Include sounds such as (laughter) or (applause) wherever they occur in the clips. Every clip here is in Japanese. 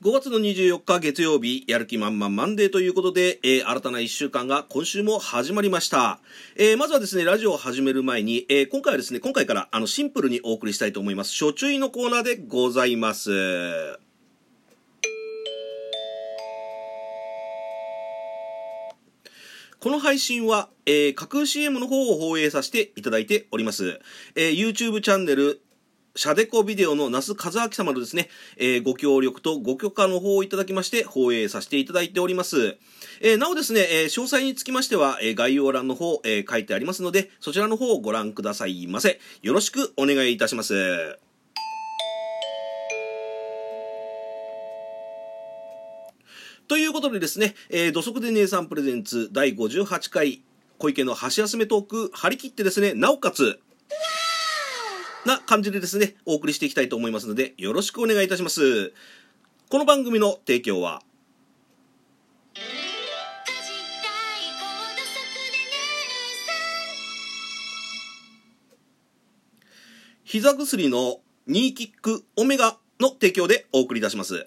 5月の24日月曜日、やる気満々マンデーということで、えー、新たな1週間が今週も始まりました。えー、まずはですね、ラジオを始める前に、えー、今回はですね、今回からあのシンプルにお送りしたいと思います。初注意のコーナーでございます。この配信は、えー、架空 CM の方を放映させていただいております。えー、YouTube チャンネル、シャデコビデオの那須和明様のですね、えー、ご協力とご許可の方をいただきまして、放映させていただいております。えー、なおですね、えー、詳細につきましては、え概要欄の方、え書いてありますので、そちらの方をご覧くださいませ。よろしくお願いいたします。ということでですね、えー、土足で姉さんプレゼンツ第58回小池の箸休めトーク張り切ってですね、なおかつ、な感じでですね、お送りしていきたいと思いますので、よろしくお願いいたします。この番組の提供は、膝薬のニーキックオメガの提供でお送りいたします。は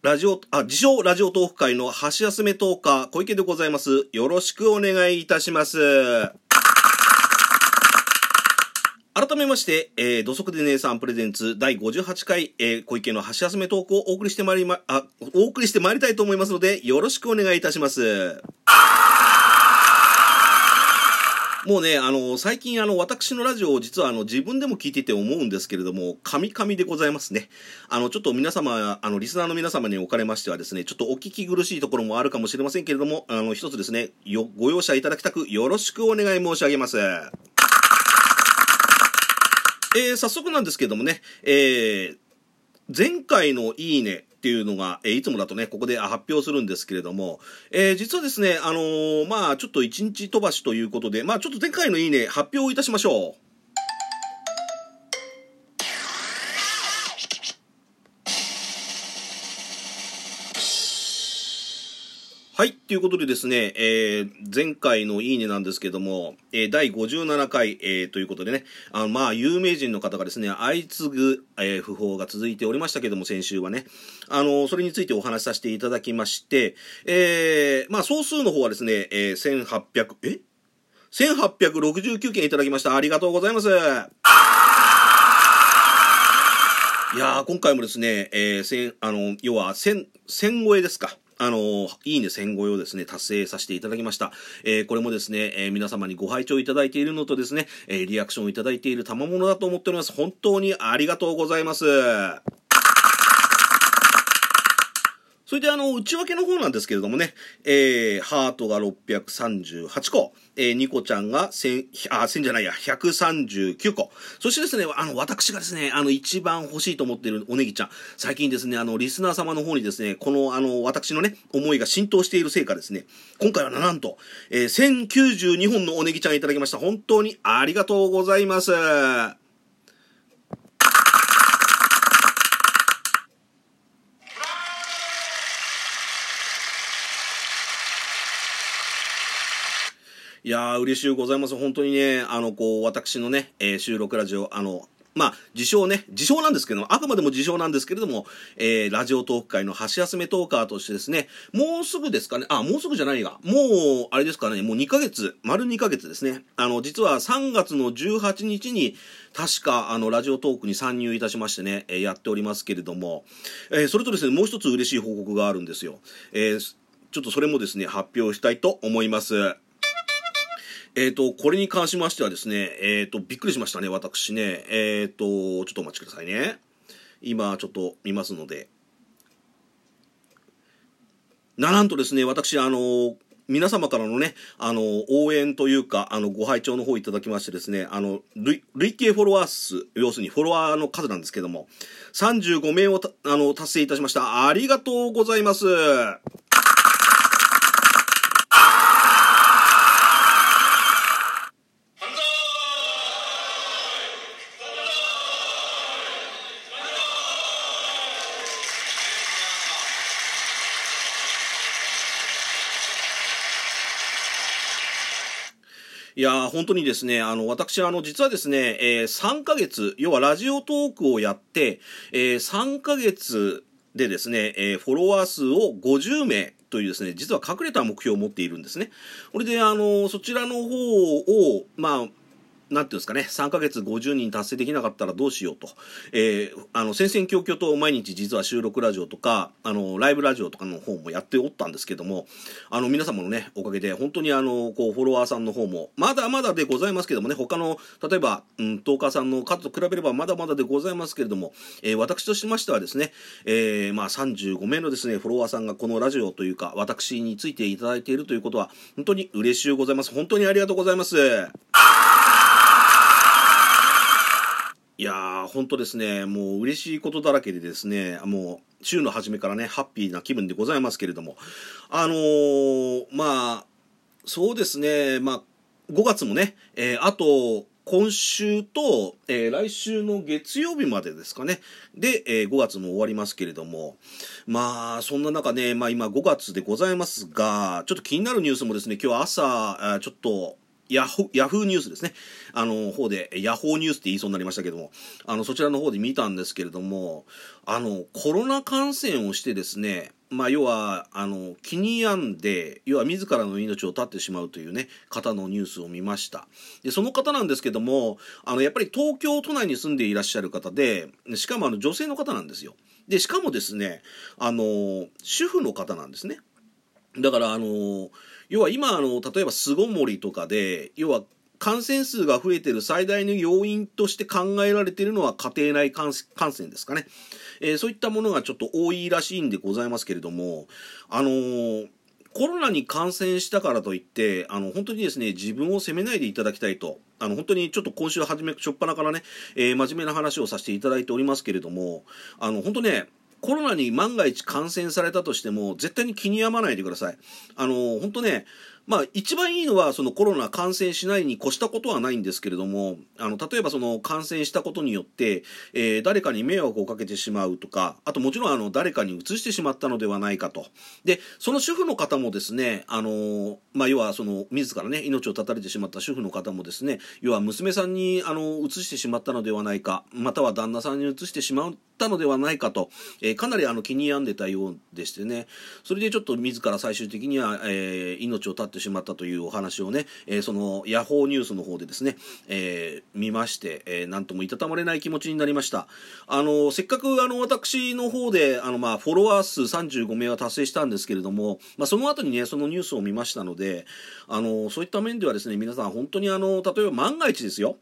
ラジオ、あ、自称ラジオトーク会の箸休めトーカー、小池でございます。よろしくお願いいたします。改めまして、えー、土足で姉さんプレゼンツ第58回、えー、小池の箸休めトークをお送りしてまいりま、あ、お送りしてまいりたいと思いますので、よろしくお願いいたします。もうね、あの、最近あの、私のラジオを実はあの、自分でも聞いてて思うんですけれども、カミカミでございますね。あの、ちょっと皆様、あの、リスナーの皆様におかれましてはですね、ちょっとお聞き苦しいところもあるかもしれませんけれども、あの、一つですね、よ、ご容赦いただきたく、よろしくお願い申し上げます。えー、早速なんですけどもね、えー、前回のいいね、っていうのが、えー、いつもだとね、ここで発表するんですけれども、えー、実はですね、あのー、まあちょっと一日飛ばしということで、まあちょっと前回のいいね、発表いたしましょう。はい。ということでですね、えー、前回のいいねなんですけども、えー、第57回、えー、ということでね、あの、まあ、有名人の方がですね、相次ぐ、えー、訃報が続いておりましたけども、先週はね、あの、それについてお話しさせていただきまして、えー、まあ、総数の方はですね、えー、1800、え ?1869 件いただきました。ありがとうございます。いやー、今回もですね、えー、千、あの、要は、千、千超えですか。あの、いいね1000超えをですね、達成させていただきました。えー、これもですね、えー、皆様にご拝聴いただいているのとですね、えー、リアクションをいただいている賜物だと思っております。本当にありがとうございます。それであの、内訳の方なんですけれどもね、えー、ハートが638個、えー、ニコちゃんが1000、あ、1000じゃないや、139個。そしてですね、あの、私がですね、あの、一番欲しいと思っているおネギちゃん、最近ですね、あの、リスナー様の方にですね、この、あの、私のね、思いが浸透しているせいかですね、今回はなんと、えー、1092本のおネギちゃんいただきました。本当にありがとうございます。いやー、嬉しゅうございます。本当にね、あの、こう、私のね、えー、収録ラジオ、あの、まあ、自称ね、自称なんですけども、あくまでも自称なんですけれども、えー、ラジオトーク界の箸休めトーカーとしてですね、もうすぐですかね、あ、もうすぐじゃないが、もう、あれですかね、もう2ヶ月、丸2ヶ月ですね。あの、実は3月の18日に、確か、あの、ラジオトークに参入いたしましてね、えー、やっておりますけれども、えー、それとですね、もう一つ嬉しい報告があるんですよ。えー、ちょっとそれもですね、発表したいと思います。えっ、ー、と、これに関しましてはですね、えっ、ー、と、びっくりしましたね、私ね。えっ、ー、と、ちょっとお待ちくださいね。今、ちょっと見ますので。な、んとですね、私、あの、皆様からのね、あの、応援というか、あの、ご拝聴の方いただきましてですね、あの、累累計フォロワー数、要するにフォロワーの数なんですけども、35名をあの、達成いたしました。ありがとうございます。いや本当にですね、あの、私、あの、実はですね、えー、3ヶ月、要はラジオトークをやって、えー、3ヶ月でですね、えー、フォロワー数を50名というですね、実は隠れた目標を持っているんですね。これで、あの、そちらの方を、まあ、なんていうんですかね、3ヶ月50人達成できなかったらどうしようと。えー、あの、戦々恐々と毎日実は収録ラジオとか、あの、ライブラジオとかの方もやっておったんですけども、あの、皆様のね、おかげで、本当にあの、こう、フォロワーさんの方も、まだまだでございますけどもね、他の、例えば、うん、トーカーさんの数と比べればまだまだでございますけれども、えー、私としましてはですね、えー、まあ、35名のですね、フォロワーさんがこのラジオというか、私についていただいているということは、本当に嬉しゅうございます。本当にありがとうございます。いやー、本当ですね、もう嬉しいことだらけでですね、もう週の初めからね、ハッピーな気分でございますけれども、あのー、まあ、そうですね、まあ、5月もね、えー、あと、今週と、えー、来週の月曜日までですかね。で、えー、5月も終わりますけれども。まあ、そんな中ね、まあ今5月でございますが、ちょっと気になるニュースもですね、今日朝、ちょっと、ヤホヤフーニュースですね。あの、方で、ヤホーニュースって言いそうになりましたけども、あの、そちらの方で見たんですけれども、あの、コロナ感染をしてですね、まあ、要は、あの、気に病んで、要は自らの命を絶ってしまうというね、方のニュースを見ました。で、その方なんですけども、あの、やっぱり東京都内に住んでいらっしゃる方で、しかもあの、女性の方なんですよ。で、しかもですね、あの、主婦の方なんですね。だから、あの、要は今あの例えば巣ごもりとかで要は感染数が増えてる最大の要因として考えられているのは家庭内感染ですかね、えー、そういったものがちょっと多いらしいんでございますけれどもあの、コロナに感染したからといってあの本当にですね自分を責めないでいただきたいとあの本当にちょっと今週初め初っ端からね、えー、真面目な話をさせていただいておりますけれどもあの本当ねコロナに万が一感染されたとしても、絶対に気に病まないでください。あの、本当ね、まあ、一番いいのは、そのコロナ感染しないに越したことはないんですけれども、あの、例えばその感染したことによって、えー、誰かに迷惑をかけてしまうとか、あともちろんあの、誰かに移してしまったのではないかと。で、その主婦の方もですね、あの、まあ、要はその、自らね、命を絶たれてしまった主婦の方もですね、要は娘さんに、あの、移してしまったのではないか、または旦那さんに移してしまったのではないかと、えー、かなりあの、気に病んでたようでしてね、それでちょっと自ら最終的には、えー、命を絶ってってしまったというお話をね、えー、そのヤホーニュースの方でですね、えー、見まして、えー、なんともいたたまれない気持ちになりました。あの、せっかくあの、私の方で、あの、まあ、フォロワー数35名は達成したんですけれども、まあ、その後にね、そのニュースを見ましたので、あの、そういった面ではですね、皆さん本当にあの、例えば万が一ですよ、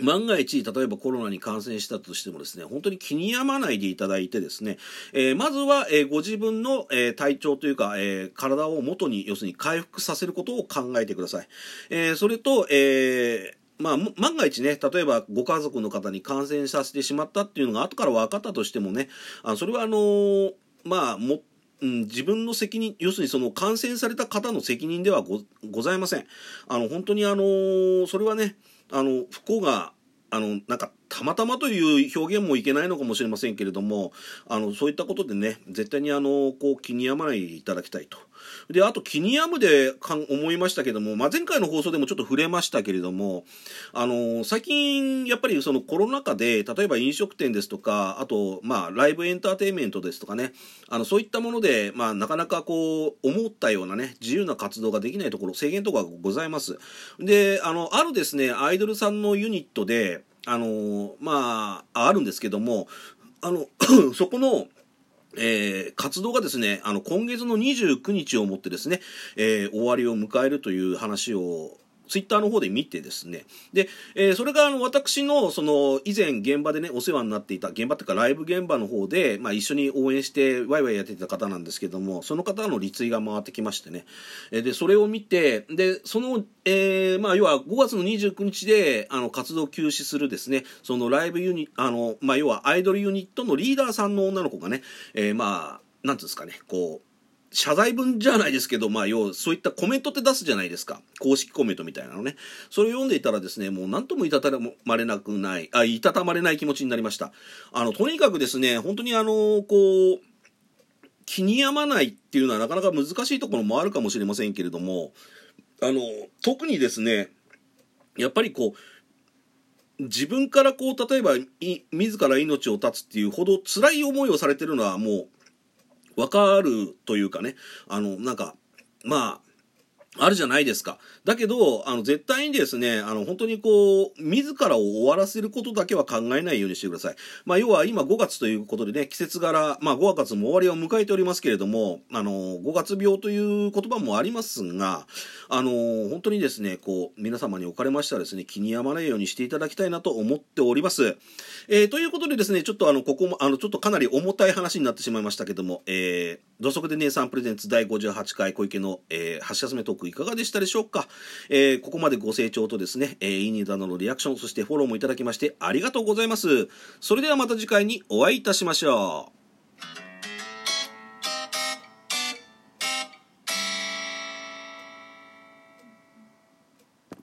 万が一、例えばコロナに感染したとしてもですね、本当に気に病まないでいただいてですね、えー、まずは、えー、ご自分の、えー、体調というか、え体を元に、要するに回復させることを考えてください。えそれと、えまあ、万が一ね、例えばご家族の方に感染させてしまったっていうのが後から分かったとしてもね、あそれはあのまあ、もうん、自分の責任、要するにその感染された方の責任ではございません。あの、本当にあのそれはね、あの不幸があのなんかたまたまという表現もいけないのかもしれませんけれどもあのそういったことでね絶対にあのこう気に病まないでいただきたいと。であと気に病むでかん思いましたけども、まあ、前回の放送でもちょっと触れましたけれどもあの最近やっぱりそのコロナ禍で例えば飲食店ですとかあとまあライブエンターテインメントですとかねあのそういったもので、まあ、なかなかこう思ったようなね自由な活動ができないところ制限とかございます。であのあるですねアイドルさんのユニットであのまああるんですけどもあの (clears throat) そこのえー、活動がですね、あの、今月の29日をもってですね、えー、終わりを迎えるという話をツイッターの方で見てですね。で、えー、それがあの私のその以前現場でねお世話になっていた現場っていうかライブ現場の方で、まあ、一緒に応援してワイワイやってた方なんですけどもその方のリツイが回ってきましてね、えー、でそれを見てでその、えー、まあ要は5月の29日であの活動休止するですね。そのライブユニあの、まあ、要はアイドルユニットのリーダーさんの女の子がね、えー、まあなんていうんですかねこう謝罪文じゃないですけど、まあ、要、そういったコメントって出すじゃないですか。公式コメントみたいなのね。それを読んでいたらですね、もう何ともいたたまれなくない、あ、いたたまれない気持ちになりました。あの、とにかくですね、本当にあの、こう、気に病まないっていうのはなかなか難しいところもあるかもしれませんけれども、あの、特にですね、やっぱりこう、自分からこう、例えば、い、自ら命を絶つっていうほど辛い思いをされてるのはもう、わかるというかね、あの、なんか、まあ、あるじゃないですか。だけど、あの、絶対にですね、あの、本当にこう、自らを終わらせることだけは考えないようにしてください。まあ、要は今5月ということでね、季節柄、まあ5月も終わりを迎えておりますけれども、あの、5月病という言葉もありますが、あの、本当にですね、こう、皆様におかれましてはですね、気に病まないようにしていただきたいなと思っております。えー、ということでですね、ちょっとあの、ここも、あの、ちょっとかなり重たい話になってしまいましたけども、えー、土足で姉さんプレゼンツ第58回小池の、えー、橋休めトークいかがでしたでしょうか、えー、ここまでご清聴とですね、えー、いいねなのリアクション、そしてフォローもいただきましてありがとうございます。それではまた次回にお会いいたしましょう。